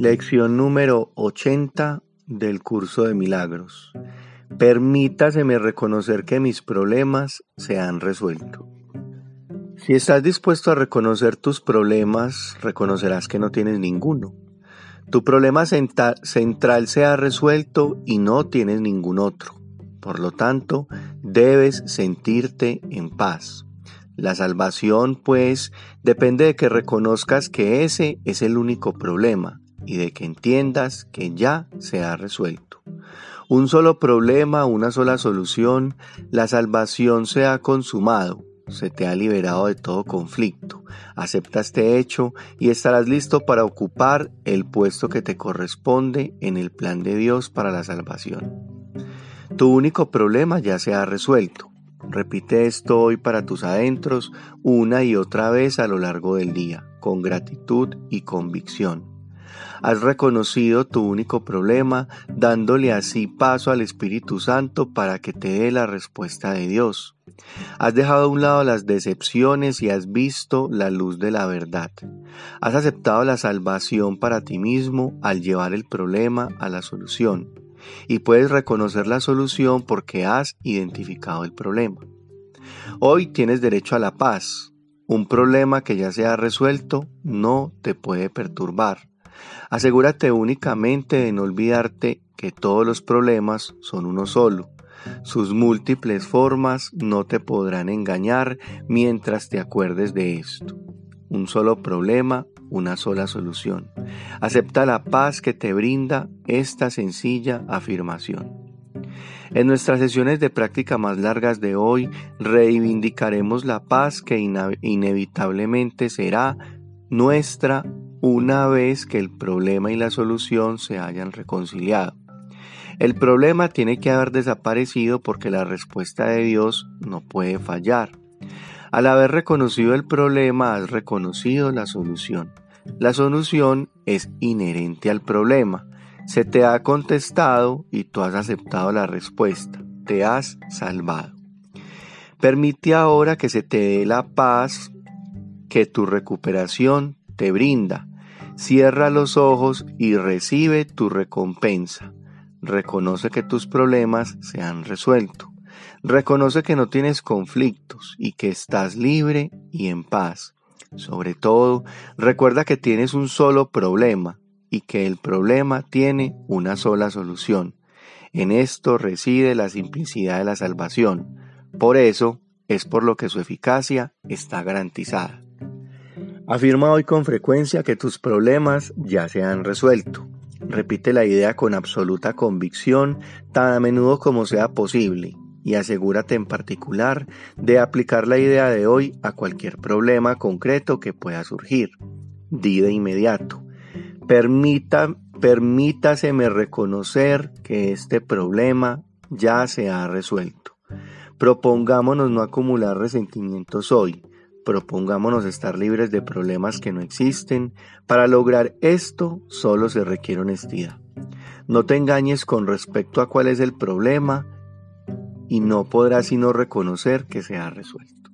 Lección número 80 del curso de milagros. Permítaseme reconocer que mis problemas se han resuelto. Si estás dispuesto a reconocer tus problemas, reconocerás que no tienes ninguno. Tu problema central se ha resuelto y no tienes ningún otro. Por lo tanto, debes sentirte en paz. La salvación, pues, depende de que reconozcas que ese es el único problema y de que entiendas que ya se ha resuelto. Un solo problema, una sola solución, la salvación se ha consumado, se te ha liberado de todo conflicto. Acepta este hecho y estarás listo para ocupar el puesto que te corresponde en el plan de Dios para la salvación. Tu único problema ya se ha resuelto. Repite esto hoy para tus adentros una y otra vez a lo largo del día, con gratitud y convicción. Has reconocido tu único problema, dándole así paso al Espíritu Santo para que te dé la respuesta de Dios. Has dejado a un lado las decepciones y has visto la luz de la verdad. Has aceptado la salvación para ti mismo al llevar el problema a la solución. Y puedes reconocer la solución porque has identificado el problema. Hoy tienes derecho a la paz. Un problema que ya se ha resuelto no te puede perturbar. Asegúrate únicamente de no olvidarte que todos los problemas son uno solo. Sus múltiples formas no te podrán engañar mientras te acuerdes de esto. Un solo problema, una sola solución. Acepta la paz que te brinda esta sencilla afirmación. En nuestras sesiones de práctica más largas de hoy reivindicaremos la paz que inevitablemente será nuestra una vez que el problema y la solución se hayan reconciliado. El problema tiene que haber desaparecido porque la respuesta de Dios no puede fallar. Al haber reconocido el problema, has reconocido la solución. La solución es inherente al problema. Se te ha contestado y tú has aceptado la respuesta. Te has salvado. Permite ahora que se te dé la paz que tu recuperación te brinda Cierra los ojos y recibe tu recompensa. Reconoce que tus problemas se han resuelto. Reconoce que no tienes conflictos y que estás libre y en paz. Sobre todo, recuerda que tienes un solo problema y que el problema tiene una sola solución. En esto reside la simplicidad de la salvación. Por eso es por lo que su eficacia está garantizada. Afirma hoy con frecuencia que tus problemas ya se han resuelto. Repite la idea con absoluta convicción tan a menudo como sea posible y asegúrate en particular de aplicar la idea de hoy a cualquier problema concreto que pueda surgir. Di de inmediato. Permita, permítaseme reconocer que este problema ya se ha resuelto. Propongámonos no acumular resentimientos hoy Propongámonos estar libres de problemas que no existen. Para lograr esto solo se requiere honestidad. No te engañes con respecto a cuál es el problema y no podrás sino reconocer que se ha resuelto.